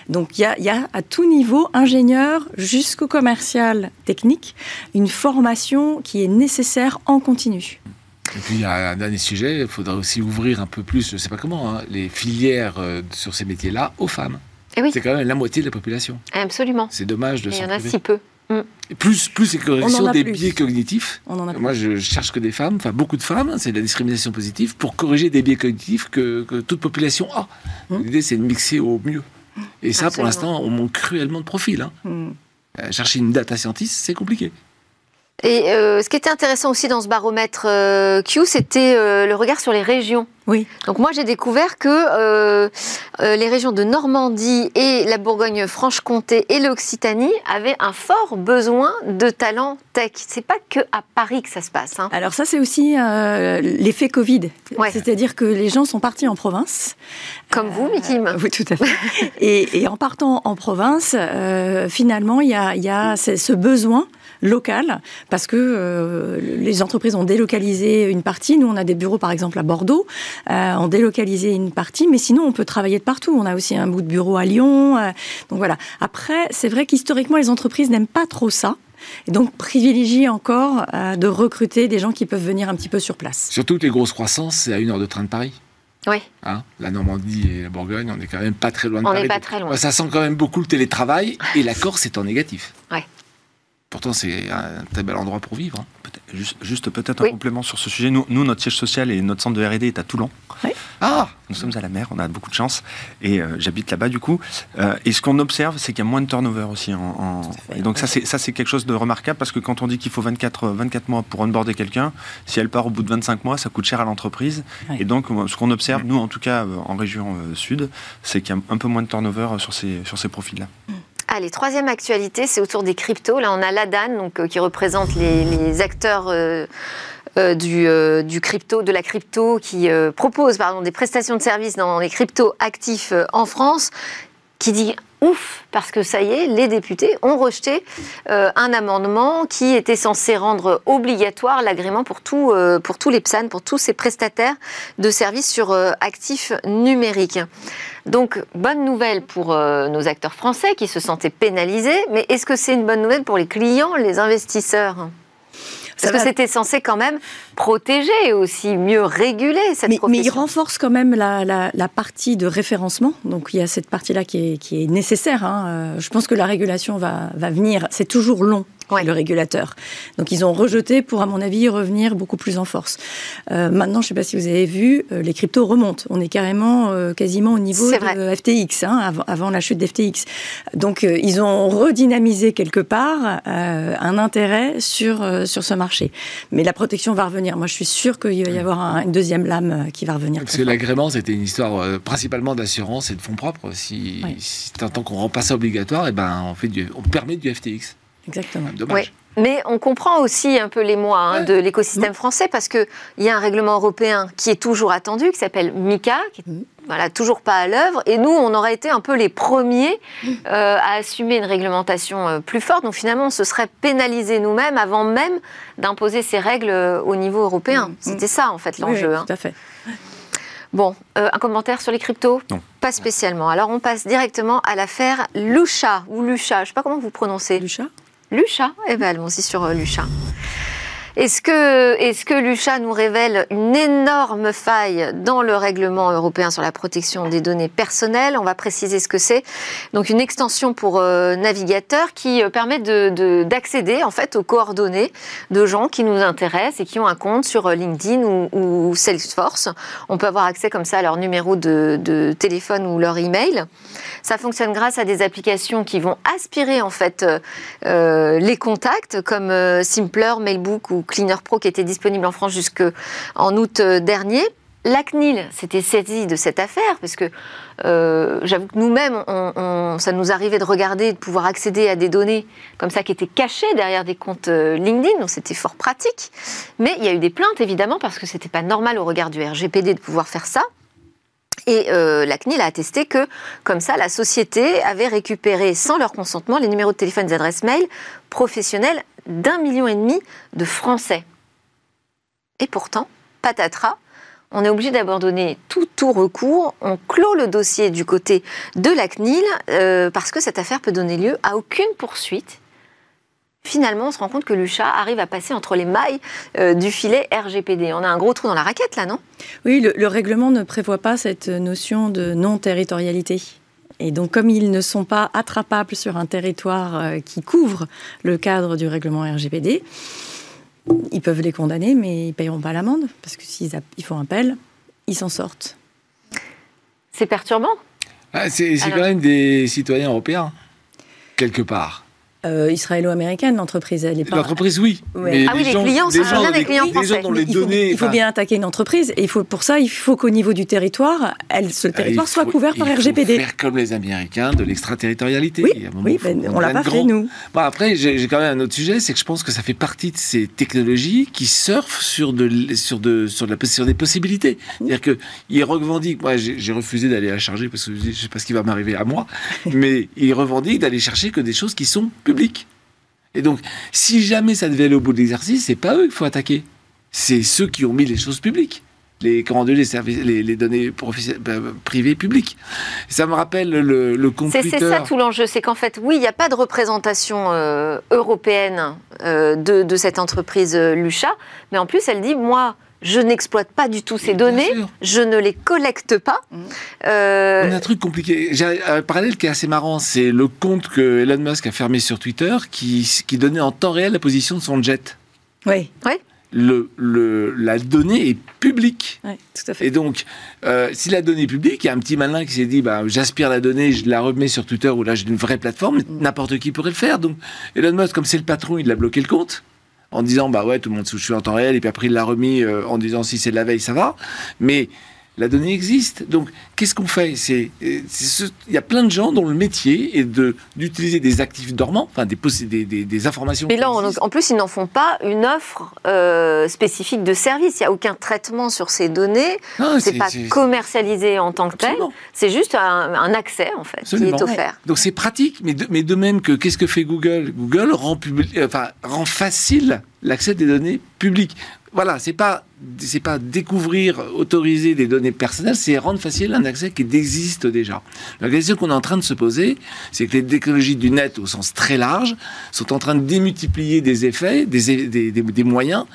Speaker 3: Donc il y a, y a, à tout niveau, ingénieur jusqu'au commercial technique, une formation qui est nécessaire en continu.
Speaker 4: Et puis il y a un dernier sujet, il faudrait aussi ouvrir un peu plus, je ne sais pas comment, hein, les filières euh, sur ces métiers-là aux femmes.
Speaker 1: Eh oui.
Speaker 4: C'est quand même la moitié de la population.
Speaker 1: Absolument.
Speaker 4: C'est dommage de
Speaker 1: Il y en a si peu.
Speaker 4: Mm. plus, plus c'est correction des biais cognitifs. Moi, je cherche que des femmes, enfin beaucoup de femmes, c'est de la discrimination positive, pour corriger des biais cognitifs que, toute population a. Mm. L'idée, c'est de mixer au mieux. Et ça, pour l'instant, on manque cruellement de profil. Hein. Mm. Euh, chercher une data scientist, c'est compliqué.
Speaker 1: Et euh, ce qui était intéressant aussi dans ce baromètre euh, Q, c'était euh, le regard sur les régions.
Speaker 3: Oui.
Speaker 1: Donc moi j'ai découvert que les régions de Normandie et la Bourgogne-Franche-Comté et l'Occitanie avaient un fort besoin de talents tech. C'est pas que à Paris que ça se passe. Hein.
Speaker 3: Alors ça c'est aussi l'effet Covid. C'est-à-dire que les gens sont partis en province.
Speaker 1: Comme vous, Mikim.
Speaker 3: oui, tout à fait. et, en partant en province, finalement il y a, y a ce besoin local, parce que euh, les entreprises ont délocalisé une partie. Nous, on a des bureaux, par exemple, à Bordeaux, euh, ont délocalisé une partie, mais sinon, on peut travailler de partout. On a aussi un bout de bureau à Lyon. Euh, donc voilà. Après, c'est vrai qu'historiquement, les entreprises n'aiment pas trop ça. Et donc privilégient encore de recruter des gens qui peuvent venir un petit peu sur place.
Speaker 4: Surtout que les grosses croissances, c'est à une heure de train de Paris.
Speaker 1: Oui.
Speaker 4: Hein, la Normandie et la Bourgogne, on n'est quand même pas très loin de Paris.
Speaker 1: On n'est pas très loin.
Speaker 4: Ça sent quand même beaucoup le télétravail et la Corse est en négatif.
Speaker 1: Oui.
Speaker 4: Pourtant, c'est un très bel endroit pour vivre. Hein.
Speaker 2: Juste, peut-être un complément sur ce sujet. Nous, notre siège social et notre centre de R&D est à Toulon. Ah Nous sommes à la mer, on a beaucoup de chance. Et euh, j'habite là-bas, du coup. Euh, et ce qu'on observe, c'est qu'il y a moins de turnover aussi. En, Et donc, ça, c'est quelque chose de remarquable parce que quand on dit qu'il faut 24, 24 mois pour onboarder quelqu'un, si elle part au bout de 25 mois, ça coûte cher à l'entreprise. Et donc, ce qu'on observe, nous, en tout cas, euh, en région sud, c'est qu'il y a un peu moins de turnover sur ces, sur ces profils-là. Mm.
Speaker 1: Allez, troisième actualité, c'est autour des cryptos. Là, on a l'ADAN, donc, euh, qui représente les, acteurs euh, euh, de la crypto, qui propose des prestations de services dans les cryptos actifs en France, qui dit ouf, parce que ça y est, les députés ont rejeté un amendement qui était censé rendre obligatoire l'agrément pour, tout, pour tous les PSAN, pour tous ces prestataires de services sur actifs numériques. Donc, bonne nouvelle pour euh, nos acteurs français qui se sentaient pénalisés, mais est-ce que c'est une bonne nouvelle pour les clients, les investisseurs? Parce que c'était censé quand même protéger et aussi mieux réguler cette
Speaker 3: mais,
Speaker 1: Mais
Speaker 3: il renforce quand même la, partie de référencement. Donc il y a cette partie-là qui est, nécessaire. Hein. Euh, je pense que la régulation va, va venir. C'est toujours long le régulateur. Donc ils ont rejeté pour, à mon avis, revenir beaucoup plus en force. Euh, maintenant, je ne sais pas si vous avez vu, euh, les cryptos remontent. On est carrément euh, quasiment au niveau de FTX, hein, avant, avant, la chute d'FTX. Donc ils ont redynamisé quelque part un intérêt sur, sur ce marché. Mais la protection va revenir. Moi, je suis sûr qu'il va y avoir une deuxième lame qui va revenir.
Speaker 4: Parce que l'agrément, c'était une histoire principalement d'assurance et de fonds propres. Si, tant qu'on rend pas ça obligatoire, et eh ben, on, fait du, on permet du FTX.
Speaker 3: Exactement.
Speaker 4: Dommage.
Speaker 1: Mais on comprend aussi un peu les mois hein, de l'écosystème français parce qu'il y a un règlement européen qui est toujours attendu, qui s'appelle MICA, qui est voilà, toujours pas à l'œuvre. Et nous, on aurait été un peu les premiers euh, à assumer une réglementation euh, plus forte. Donc finalement, on se serait pénalisé nous-mêmes avant même d'imposer ces règles euh, au niveau européen. Mm. C'était ça, en fait, l'enjeu.
Speaker 3: Oui, hein. tout à fait.
Speaker 1: Bon, un commentaire sur les cryptos?
Speaker 2: Non.
Speaker 1: Pas spécialement. Alors on passe directement à l'affaire Lucha, ou Lucha, je ne sais pas comment vous prononcez.
Speaker 3: Lucha
Speaker 1: Lucha Eh bien, allons-y sur Lucha. Est-ce que, Lucha nous révèle une énorme faille dans le règlement européen sur la protection des données personnelles? On va préciser ce que c'est. Donc une extension pour euh, navigateurs qui euh, permet d'accéder de, en fait aux coordonnées de gens qui nous intéressent et qui ont un compte sur euh, LinkedIn ou, Salesforce. On peut avoir accès comme ça à leur numéro de, téléphone ou leur email. Ça fonctionne grâce à des applications qui vont aspirer en fait les contacts comme Simpler, Mailbook ou Cleaner Pro qui était disponible en France jusqu'en août euh, dernier. La CNIL s'était saisie de cette affaire parce que euh, j'avoue que nous-mêmes, ça nous arrivait de regarder, de pouvoir accéder à des données comme ça qui étaient cachées derrière des comptes euh, LinkedIn, donc c'était fort pratique. Mais il y a eu des plaintes évidemment parce que c'était pas normal au regard du RGPD de pouvoir faire ça. Et la CNIL a attesté que, comme ça, la société avait récupéré sans leur consentement les numéros de téléphone et adresses mail professionnelles d'un million et demi de Français. Et pourtant, patatras, on est obligé d'abandonner tout, tout recours. On clôt le dossier du côté de la CNIL euh, parce que cette affaire peut donner lieu à aucune poursuite. Finalement, on se rend compte que Lucha arrive à passer entre les mailles euh, du filet RGPD. On a un gros trou dans la raquette là, non?
Speaker 3: Oui, le, règlement ne prévoit pas cette notion de non-territorialité. Et donc, comme ils ne sont pas attrapables sur un territoire euh, qui couvre le cadre du règlement RGPD, ils peuvent les condamner, mais ils ne payeront pas l'amende, parce que s'ils font appel, ils s'en sortent.
Speaker 1: C'est perturbant
Speaker 4: ah, C'est quand même des citoyens européens, quelque part.
Speaker 3: Euh, israélo-américaine, l'entreprise.
Speaker 4: L'entreprise, oui.
Speaker 1: Mais ah oui, les clients, c'est gens, des clients français.
Speaker 3: il, faut, bien attaquer une entreprise. Et il faut, pour ça, il faut qu'au niveau du territoire, elle, ce ah, territoire soit couvert par RGPD.
Speaker 4: Faut faire comme les Américains de l'extraterritorialité.
Speaker 3: Oui, oui ben, on l'a pas fait, nous.
Speaker 4: Bon, après, j'ai quand même un autre sujet, c'est que je pense que ça fait partie de ces technologies qui surfent sur, de, sur, de, sur, de la, sur des possibilités. C'est-à-dire qu'ils revendiquent, moi j'ai refusé d'aller la charger parce que je ne sais pas ce qui va m'arriver à moi, mais ils revendiquent d'aller chercher que des choses qui sont et donc, si jamais ça devait aller au bout de l'exercice, c'est pas eux qu'il faut attaquer. C'est ceux qui ont mis les choses publiques. Les, comment les, services, les, données euh, privées publiques. Ça me rappelle le, le
Speaker 1: C'est ça tout l'enjeu, c'est qu'en fait, oui, il n'y a pas de représentation euh, européenne euh, de, de, cette entreprise Lucha, mais en plus, elle dit, moi, je n'exploite pas du tout ces données, je ne les collecte pas.
Speaker 4: Mmh. Euh... On a un truc compliqué. J'ai un parallèle qui est assez marrant, c'est le compte que Elon Musk a fermé sur Twitter qui, qui donnait en temps réel la position de son jet.
Speaker 3: Oui.
Speaker 1: Oui.
Speaker 4: Le, le, la donnée est publique.
Speaker 3: Oui, tout à fait.
Speaker 4: Et donc, euh, si la donnée est publique, il y a un petit malin qui s'est dit bah, j'aspire la donnée, je la remets sur Twitter où là j'ai une vraie plateforme, mmh. n'importe qui pourrait le faire. Donc, Elon Musk, comme c'est le patron, il a bloqué le compte en disant bah ouais tout le monde se en temps réel et puis après il l'a remis euh, en disant si c'est de la veille ça va. Mais la donnée existe. Donc, qu'est-ce qu'on fait? C'est, il y a plein de gens dont le métier est de d'utiliser des actifs dormants, enfin des, des, des, informations.
Speaker 1: Mais là, en plus, ils n'en font pas une offre euh, spécifique de service. Il n'y a aucun traitement sur ces données. C'est pas commercialisé en tant que tel. C'est juste un, accès en fait qui est offert.
Speaker 4: Donc c'est pratique, mais de, mais de même que qu'est-ce que fait Google? Google rend, enfin, rend facile l'accès des données publiques voilà, c'est pas c'est pas découvrir, autoriser des données personnelles, c'est rendre facile un accès qui existe déjà. La question qu'on est en train de se poser, c'est que les technologies du net au sens très large sont en train de démultiplier des effets, des, des, moyens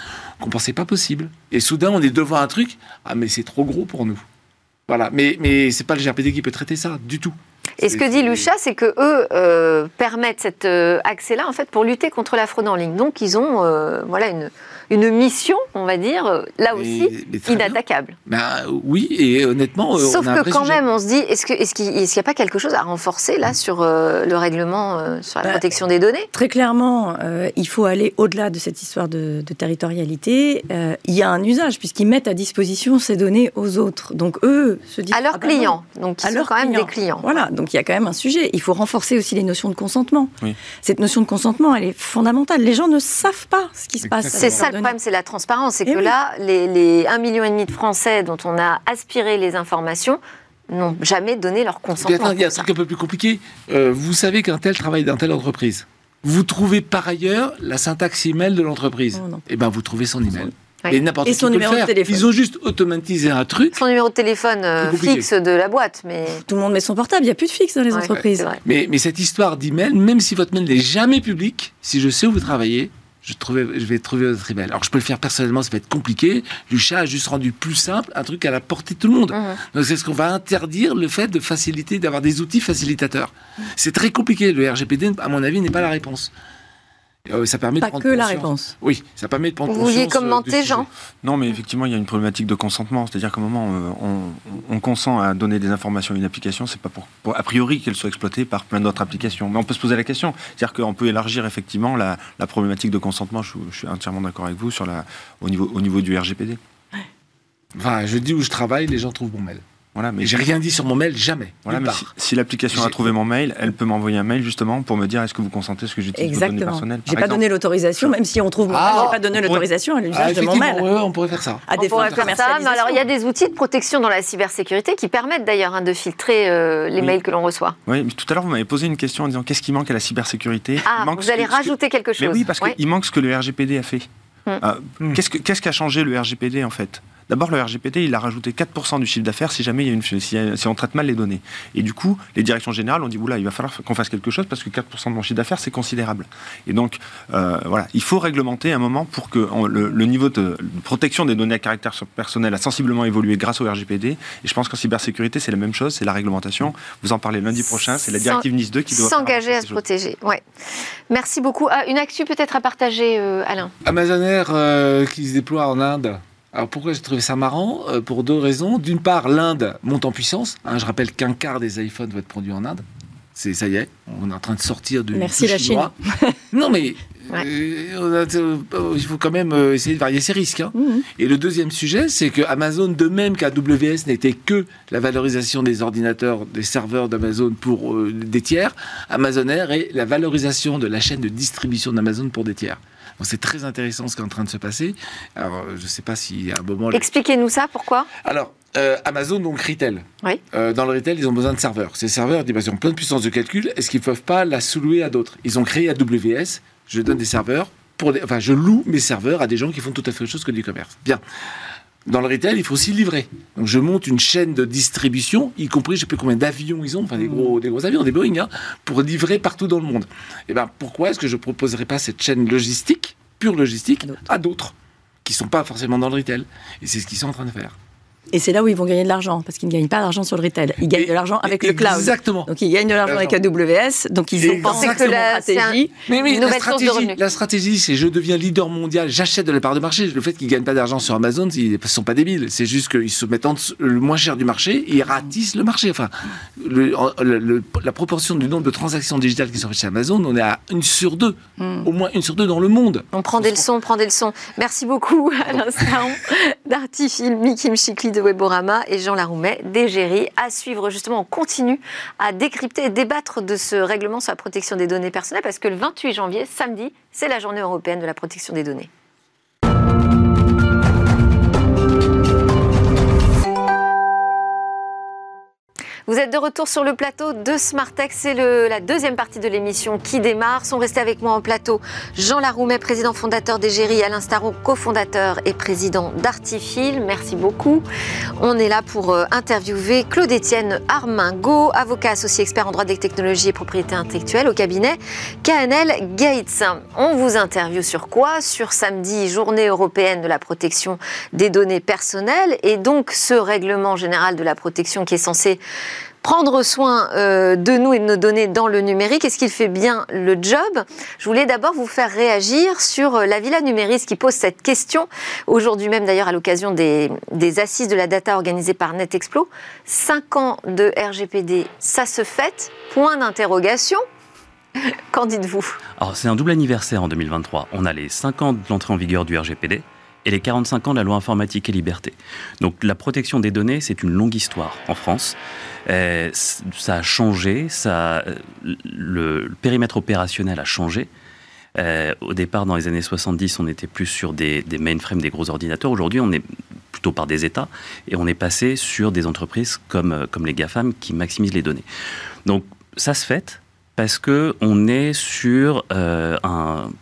Speaker 4: qu'on pensait pas possibles. Et soudain, on est devant un truc, ah mais c'est trop gros pour nous. Voilà, mais mais c'est pas le GRPD qui peut traiter ça du tout.
Speaker 1: Et ce que dit Lucha, c'est que eux euh, permettent cet euh, accès-là en fait pour lutter contre la fraude en ligne. Donc ils ont euh, voilà une une mission, on va dire, là aussi, inattaquable.
Speaker 4: Bah, oui, et honnêtement,
Speaker 1: euh, Sauf que quand même, on se dit, est-ce qu'il est n'y a pas quelque chose à renforcer là sur euh, le règlement euh, sur la bah, protection des données?
Speaker 3: Très clairement, il faut aller au-delà de cette histoire de, territorialité. il y a un usage, puisqu'ils mettent à disposition ces données aux autres. Donc eux se disent...
Speaker 1: À leurs ah bah clients. Donc ils sont quand même des clients.
Speaker 3: Voilà, donc il y a quand même un sujet. Il faut renforcer aussi les notions de consentement. Cette notion de consentement, elle est fondamentale. Les gens ne savent pas ce qui se passe.
Speaker 1: C'est ça le problème, c'est la transparence. C'est eh que là, les, les 1,5 million de Français dont on a aspiré les informations n'ont jamais donné leur consentement.
Speaker 4: il y a un truc un peu plus compliqué. Euh, vous savez qu'un tel travaille dans telle entreprise. Vous trouvez par ailleurs la syntaxe email de l'entreprise. Oh, Et eh ben vous trouvez son email. Et n'importe qui son numéro de téléphone. Ils ont juste automatisé un truc.
Speaker 1: Son numéro de téléphone euh, fixe de la boîte, mais
Speaker 3: tout le monde met son portable. Il n'y a plus de fixe dans les entreprises.
Speaker 4: Mais, mais cette histoire d'email, même si votre mail n'est jamais public, si je sais où vous travaillez, je, je vais trouver votre email. Alors je peux le faire personnellement, ça va être compliqué. Lucha a juste rendu plus simple un truc à la portée de tout le monde. Donc c'est ce qu'on va interdire le fait de faciliter, d'avoir des outils facilitateurs. C'est très compliqué. Le RGPD, à mon avis, n'est pas la réponse.
Speaker 3: Euh, ça permet pas de que la réponse.
Speaker 4: Oui, ça permet de prendre
Speaker 1: Vous vouliez commenter, Jean
Speaker 2: Non, mais effectivement, il y a une problématique de consentement. C'est-à-dire qu'à un moment, euh, on, consent à donner des informations à une application, c'est pas pour, a priori qu'elle soit exploitée par plein d'autres applications. Mais on peut se poser la question. C'est-à-dire qu'on peut élargir effectivement la, problématique de consentement. Je, suis entièrement d'accord avec vous sur la, au, niveau, au niveau du RGPD.
Speaker 4: Enfin, je dis où je travaille, les gens trouvent mon mail. Voilà, mais j'ai rien dit sur mon mail, jamais.
Speaker 2: Voilà, mais si, l'application a trouvé mon mail, elle peut m'envoyer un mail justement pour me dire est-ce que vous consentez ce que j'utilise vos données personnelles.
Speaker 3: J'ai pas donné l'autorisation, même si on trouve mon mail, j'ai pas donné l'autorisation à l'usage ah, de mon mail.
Speaker 4: on pourrait faire ça.
Speaker 1: À on pourrait faire ça, mais alors il y a des outils de protection dans la cybersécurité qui permettent d'ailleurs hein, de filtrer euh, les mails que l'on reçoit.
Speaker 2: Oui, mais tout à l'heure vous m'avez posé une question en disant qu'est-ce qui manque à la cybersécurité?
Speaker 1: Ah, vous allez rajouter quelque chose.
Speaker 2: Mais oui, parce qu'il manque ce que le RGPD a fait. Hmm. Ah. Qu'est-ce qui a changé le RGPD en fait? D'abord, le RGPD, il a rajouté 4% du chiffre d'affaires si jamais il y a une, si, on traite mal les données. Et du coup, les directions générales ont dit, oula, il va falloir qu'on fasse quelque chose parce que 4% de mon chiffre d'affaires, c'est considérable. Et donc, euh, voilà, il faut réglementer un moment pour que le, niveau de, protection des données à caractère personnel a sensiblement évolué grâce au RGPD. Et je pense qu'en cybersécurité, c'est la même chose, c'est la réglementation. Vous en parlez lundi prochain, c'est la directive NIS 2 qui doit
Speaker 1: s'engager à se protéger. Ouais. Merci beaucoup. Ah, une actu peut-être à partager, euh, Alain.
Speaker 4: Amazon Air euh, qui se déploie en Inde. Alors pourquoi j'ai trouvé ça marrant euh, Pour deux raisons. D'une part, l'Inde monte en puissance. Hein, je rappelle qu'un quart des iPhones va être produit en Inde. C'est ça y est, on est en train de sortir du.
Speaker 3: Merci la Chine.
Speaker 4: non mais euh, euh, il faut quand même essayer de varier ses risques. Hein. Mhm. Et le deuxième sujet, c'est que Amazon, de même qu'AWS n'était que la valorisation des ordinateurs, des serveurs d'Amazon pour des tiers, Amazon Air est la valorisation de la chaîne de distribution d'Amazon pour des tiers c'est très intéressant ce qui est en train de se passer. Alors, je ne sais pas y a un moment.
Speaker 1: Expliquez-nous ça, pourquoi?
Speaker 4: Alors, euh, Amazon, donc retail. Oui. Euh, dans le retail, ils ont besoin de serveurs. Ces serveurs, ils ont plein de puissance de calcul. Est-ce qu'ils ne peuvent pas la sous-louer à d'autres? Ils ont créé AWS. Je donne des serveurs. Pour enfin, je loue mes serveurs à des gens qui font tout à fait autre chose que du commerce. Bien. Dans le retail, il faut aussi livrer. Donc je monte une chaîne de distribution, y compris, je sais plus combien d'avions ils ont, enfin des gros, des gros avions, des Boeing, hein, pour livrer partout dans le monde. Et eh ben pourquoi est-ce que je proposerais pas cette chaîne logistique, pure logistique, à d'autres qui sont pas forcément dans le retail? Et c'est ce qu'ils sont en train de faire.
Speaker 3: Et c'est là où ils vont gagner de l'argent, parce qu'ils ne gagnent pas d'argent sur le retail. Ils gagnent de l'argent avec le cloud.
Speaker 4: Exactement.
Speaker 3: Donc ils gagnent de l'argent avec AWS. Donc ils ont pensé que la stratégie,
Speaker 4: mais oui, la stratégie, la stratégie, c'est je deviens leader mondial, j'achète de la part de marché. Le fait qu'ils gagnent pas d'argent sur Amazon, ils ne sont pas débiles. C'est juste qu'ils se mettent le moins cher du marché et ils ratissent le marché. Enfin, la proportion du nombre de transactions digitales qui sont faites chez Amazon, on est à une sur deux, hmm. au moins une sur deux dans le monde.
Speaker 1: On prend des leçons, on prend des leçons. Merci beaucoup à l'instant d'Artifil, Mikim Chikli de Weborama et Jean Laroumet d'Égérie. À suivre, justement, on continue à décrypter et débattre de ce règlement sur la protection des données personnelles parce que le 28 janvier, samedi, c'est la journée européenne de la protection des données. Vous êtes de retour sur le plateau de Smartex. C'est la deuxième partie de l'émission qui démarre. Sont restés avec moi en plateau Jean Laroumet, président fondateur d'Égérie, Alain Staron, cofondateur et président d'Artifil. Merci beaucoup. On est là pour euh, interviewer Claude-Étienne Armingo, avocat associé expert en droit des technologies et propriété intellectuelle au cabinet KNL Gates. On vous interviewe sur quoi? Sur samedi, journée européenne de la protection des données personnelles et donc ce règlement général de la protection qui est censé prendre soin euh, de nous et de nos données dans le numérique. Est-ce qu'il fait bien le job? Je voulais d'abord vous faire réagir sur euh, la Villa Numéris qui pose cette question. Aujourd'hui même d'ailleurs à l'occasion des, assises de la data organisées par NetExplo. Cinq ans de RGPD, ça se fait Point d'interrogation. Qu'en dites-vous?
Speaker 5: Alors c'est un double anniversaire en 2023. On a les 5 ans de l'entrée en vigueur du RGPD et les 45 ans de la loi informatique et liberté. Donc la protection des données, c'est une longue histoire en France. Euh, ça a changé, ça, le, périmètre opérationnel a changé. Euh, au départ, dans les années 70, on était plus sur des, des mainframes, des gros ordinateurs. Aujourd'hui, on est plutôt par des États et on est passé sur des entreprises comme, euh, comme les GAFAM qui maximisent les données. Donc ça se fait parce que on est sur euh,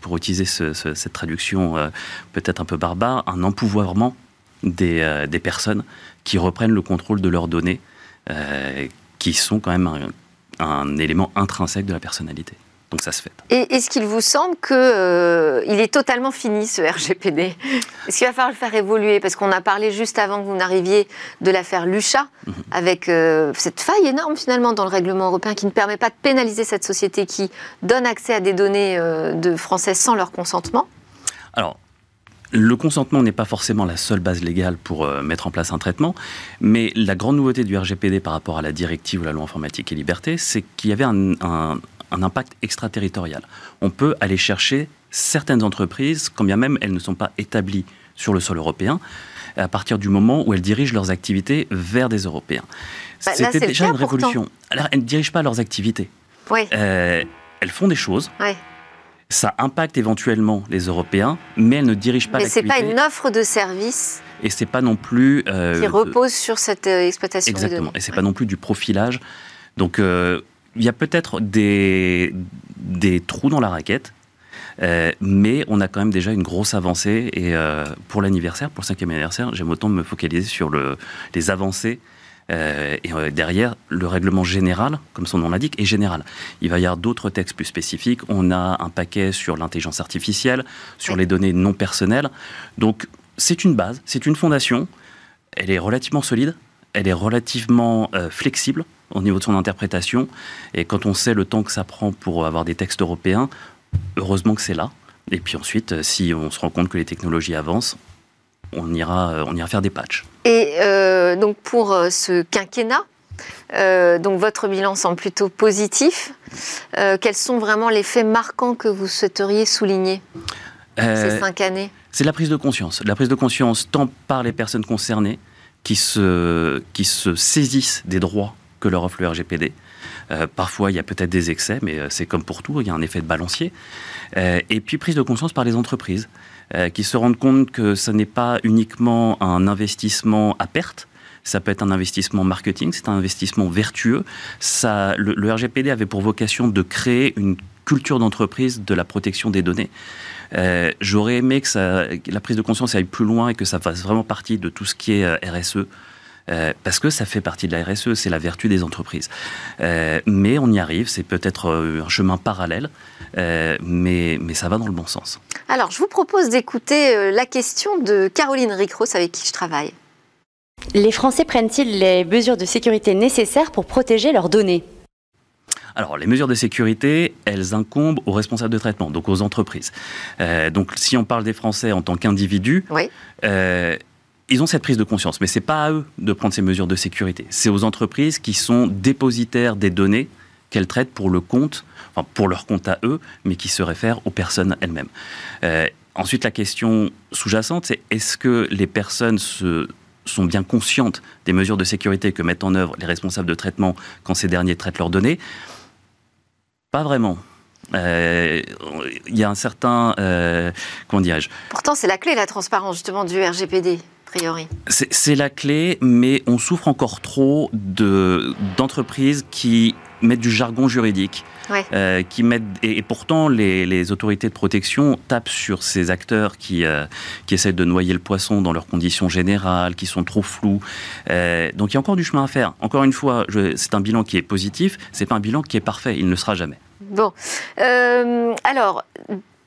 Speaker 5: pour utiliser cette traduction euh, peut-être un peu barbare, un empouvoirment euh, des, personnes qui reprennent le contrôle de leurs données, qui sont quand même un élément intrinsèque de la personnalité. Donc ça se fait.
Speaker 1: Et est-ce qu'il vous semble qu'il euh, est totalement fini ce RGPD Est-ce qu'il va falloir le faire évoluer? Parce qu'on a parlé juste avant que vous n'arriviez de l'affaire Lucha, mhm. avec euh, cette faille énorme finalement dans le règlement européen qui ne permet pas de pénaliser cette société qui donne accès à des données euh, de Français sans leur consentement.
Speaker 5: Alors, le consentement n'est pas forcément la seule base légale pour mettre en place un traitement, mais la grande nouveauté du RGPD par rapport à la directive ou la loi informatique et liberté, c'est qu'il y avait un, un impact extraterritorial. On peut aller chercher certaines entreprises, quand bien même elles ne sont pas établies sur le sol européen, à partir du moment où elles dirigent leurs activités vers des Européens.
Speaker 1: Bah, C'était déjà une révolution.
Speaker 5: Alors, elles ne dirigent pas leurs activités.
Speaker 1: Oui.
Speaker 5: Euh, elles font des choses. Ça impacte éventuellement les Européens, mais elles ne dirigent pas l'activité.
Speaker 1: Mais c'est pas une offre de service.
Speaker 5: Et c'est pas non plus
Speaker 1: euh, qui repose sur cette euh, exploitation.
Speaker 5: Exactement. Et c'est pas non plus du profilage. Donc il y a peut-être des, trous dans la raquette, euh, mais on a quand même déjà une grosse avancée. Et euh, pour l'anniversaire, pour le cinquième anniversaire, j'aime autant me focaliser sur le, les avancées. Euh, et derrière, le règlement général, comme son nom l'indique, est général. Il va y avoir d'autres textes plus spécifiques. On a un paquet sur l'intelligence artificielle, sur les données non personnelles. Donc, c'est une base, c'est une fondation. Elle est relativement solide, elle est relativement flexible au niveau de son interprétation. Et quand on sait le temps que ça prend pour avoir des textes européens, heureusement que c'est là. Et puis ensuite, euh, si on se rend compte que les technologies avancent, on ira, euh, on ira faire des patchs.
Speaker 1: Et euh, donc pour ce quinquennat, donc votre bilan semble plutôt positif. quels sont vraiment les faits marquants que vous souhaiteriez souligner ces cinq années?
Speaker 5: C'est la prise de conscience. La prise de conscience tant par les personnes concernées qui se, qui se saisissent des droits que leur offre le RGPD. Euh, parfois, il y a peut-être des excès, mais euh, c'est comme pour tout, il y a un effet de balancier. Euh, et puis, prise de conscience par les entreprises, qui se rendent compte que ce n'est pas uniquement un investissement à perte, ça peut être un investissement marketing, c'est un investissement vertueux. Le, RGPD avait pour vocation de créer une culture d'entreprise de la protection des données. J'aurais aimé que, ça, la prise de conscience aille plus loin et que ça fasse vraiment partie de tout ce qui est RSE, euh, parce que ça fait partie de la RSE, c'est la vertu des entreprises. Euh, mais on y arrive, c'est peut-être euh, un chemin parallèle, mais, mais ça va dans le bon sens.
Speaker 1: Alors, je vous propose d'écouter la question de Caroline Ricros, avec qui je travaille.
Speaker 6: Les Français prennent-ils les mesures de sécurité nécessaires pour protéger leurs données?
Speaker 5: Alors, les mesures de sécurité, elles incombent aux responsables de traitement, donc aux entreprises. donc, si on parle des Français en tant qu'individus,
Speaker 1: oui
Speaker 5: ils ont cette prise de conscience, mais c'est pas à eux de prendre ces mesures de sécurité. C'est aux entreprises qui sont dépositaires des données qu'elles traitent pour le compte, enfin pour leur compte à eux, mais qui se réfèrent aux personnes elles-mêmes. Euh, ensuite, la question sous-jacente, c'est est-ce que les personnes sont bien conscientes des mesures de sécurité que mettent en œuvre les responsables de traitement quand ces derniers traitent leurs données? Pas vraiment. Euh, il y a un certain, euh, comment dirais-je?
Speaker 1: Pourtant, c'est la clé, la transparence justement du RGPD.
Speaker 5: C'est la clé, mais on souffre encore trop d'entreprises qui mettent du jargon juridique. Euh, qui mettent, et, pourtant, les, autorités de protection tapent sur ces acteurs qui, euh, qui essaient de noyer le poisson dans leurs conditions générales, qui sont trop flous. Euh, donc il y a encore du chemin à faire. Encore une fois, c'est un bilan qui est positif, c'est pas un bilan qui est parfait, il ne sera jamais.
Speaker 1: Bon. alors,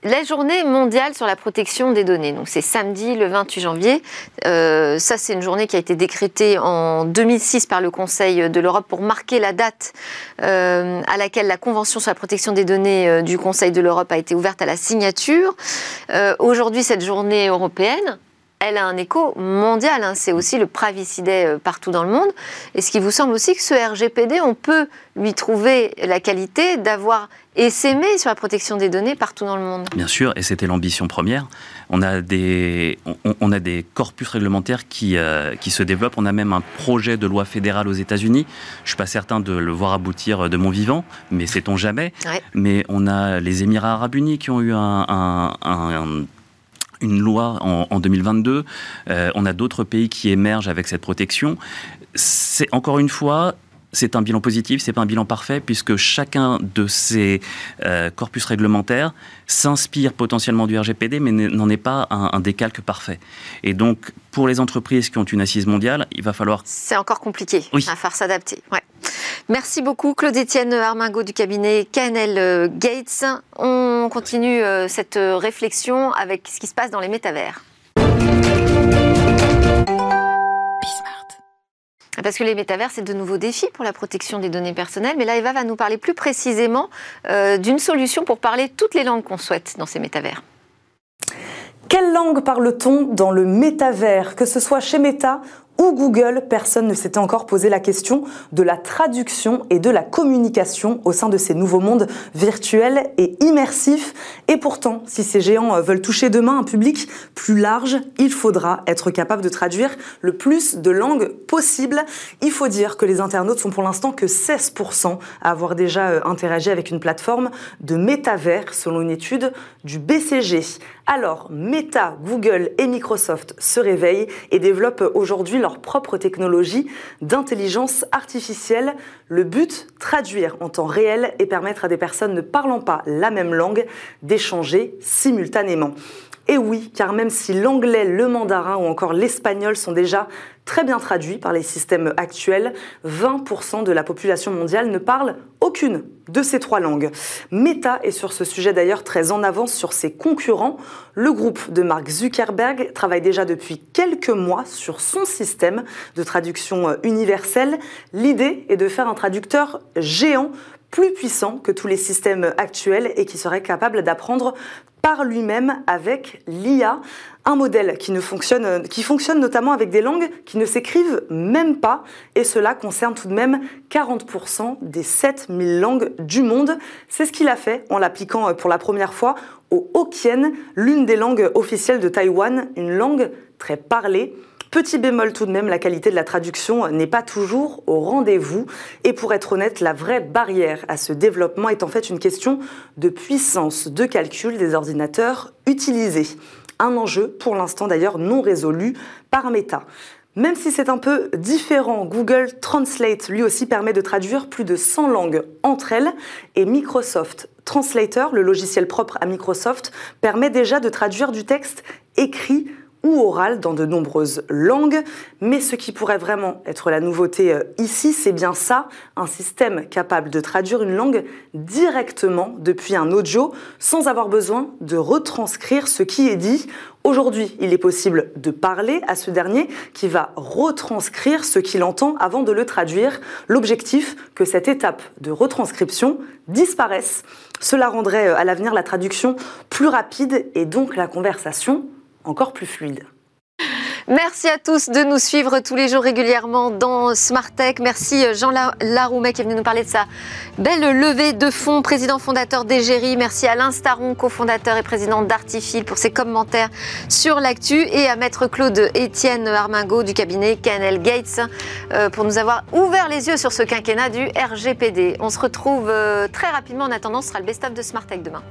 Speaker 1: la journée mondiale sur la protection des données, donc c'est samedi le 28 janvier. Euh, ça, c'est une journée qui a été décrétée en 2006 par le Conseil de l'Europe pour marquer la date euh, à laquelle la Convention sur la protection des données euh, du Conseil de l'Europe a été ouverte à la signature. Aujourd'hui, cette journée européenne, elle a un écho mondial. Hein. C'est aussi le Privacy Day euh, partout dans le monde. Est-ce qu'il vous semble aussi que ce RGPD, on peut lui trouver la qualité d'avoir essaimé sur la protection des données partout dans le monde
Speaker 5: Bien sûr, et c'était l'ambition première. On a des, on, a des corpus réglementaires qui, euh, qui se développent. On a même un projet de loi fédérale aux États-Unis. Je ne suis pas certain de le voir aboutir de mon vivant, mais sait-on jamais. Mais on a les Émirats arabes unis qui ont eu un une loi en, 2022. Euh, on a d'autres pays qui émergent avec cette protection. C'est encore une fois, c'est un bilan positif, c'est pas un bilan parfait, puisque chacun de ces euh, corpus réglementaires s'inspire potentiellement du RGPD, mais n'en est pas un, décalque parfait. Et donc, pour les entreprises qui ont une assise mondiale, il va falloir...
Speaker 1: C'est encore compliqué, oui. à faire s'adapter. Ouais. Merci beaucoup, Claude-Étienne Armingo du cabinet KNL euh, Gates. On continue euh, cette réflexion avec ce qui se passe dans les métavers. Parce que les métavers, c'est de nouveaux défis pour la protection des données personnelles. Mais là, Eva va nous parler plus précisément euh, d'une solution pour parler toutes les langues qu'on souhaite dans ces métavers.
Speaker 7: Quelle langue parle-t-on dans le métavers? Que ce soit chez Meta ou Google, personne ne s'était encore posé la question de la traduction et de la communication au sein de ces nouveaux mondes virtuels et immersifs. Et pourtant, si ces géants veulent toucher demain un public plus large, il faudra être capable de traduire le plus de langues possible. Il faut dire que les internautes sont pour l'instant que 16% à avoir déjà euh, interagi avec une plateforme de métavers, selon une étude du BCG. Alors, Meta, Google et Microsoft se réveillent et développent aujourd'hui leur propre technologie d'intelligence artificielle. Le but, traduire en temps réel et permettre à des personnes ne parlant pas la même langue d'échanger simultanément. Et oui, car même si l'anglais, le mandarin ou encore l'espagnol sont déjà très bien traduits par les systèmes actuels, 20% de la population mondiale ne parle aucune de ces trois langues. Meta est sur ce sujet d'ailleurs très en avance sur ses concurrents. Le groupe de Mark Zuckerberg travaille déjà depuis quelques mois sur son système de traduction universelle. L'idée est de faire un traducteur géant plus puissant que tous les systèmes actuels et qui serait capable d'apprendre par lui-même avec l'IA, un modèle qui, ne fonctionne, qui fonctionne notamment avec des langues qui ne s'écrivent même pas, et cela concerne tout de même 40% des 7000 langues du monde. C'est ce qu'il a fait en l'appliquant pour la première fois au Hokkien, l'une des langues officielles de Taïwan, une langue très parlée. Petit bémol tout de même, la qualité de la traduction n'est pas toujours au rendez-vous. Et pour être honnête, la vraie barrière à ce développement est en fait une question de puissance de calcul des ordinateurs utilisés. Un enjeu, pour l'instant d'ailleurs non résolu par Meta. Même si c'est un peu différent, Google Translate lui aussi permet de traduire plus de 100 langues entre elles et Microsoft Translator, le logiciel propre à Microsoft, permet déjà de traduire du texte écrit ou dans de nombreuses langues. Mais ce qui pourrait vraiment être la nouveauté euh, ici, c'est bien ça, un système capable de traduire une langue directement depuis un audio sans avoir besoin de retranscrire ce qui est dit. Aujourd'hui, il est possible de parler à ce dernier qui va retranscrire ce qu'il entend avant de le traduire. L'objectif, que cette étape de retranscription disparaisse. Cela rendrait euh, à l'avenir la traduction plus rapide et donc la conversation encore plus fluide.
Speaker 1: Merci à tous de nous suivre tous les jours régulièrement dans Smart Tech. Merci euh, Jean Laroumet qui est venu nous parler de sa belle levée de fonds, président fondateur d'Egérie. Merci Alain Staron, cofondateur et président d'Artifil pour ses commentaires sur l'actu et à maître Claude Étienne Armingo du cabinet KNL Gates euh, pour nous avoir ouvert les yeux sur ce quinquennat du RGPD. On se retrouve euh, très rapidement. En attendant, ce sera le best-of de Smart Tech demain.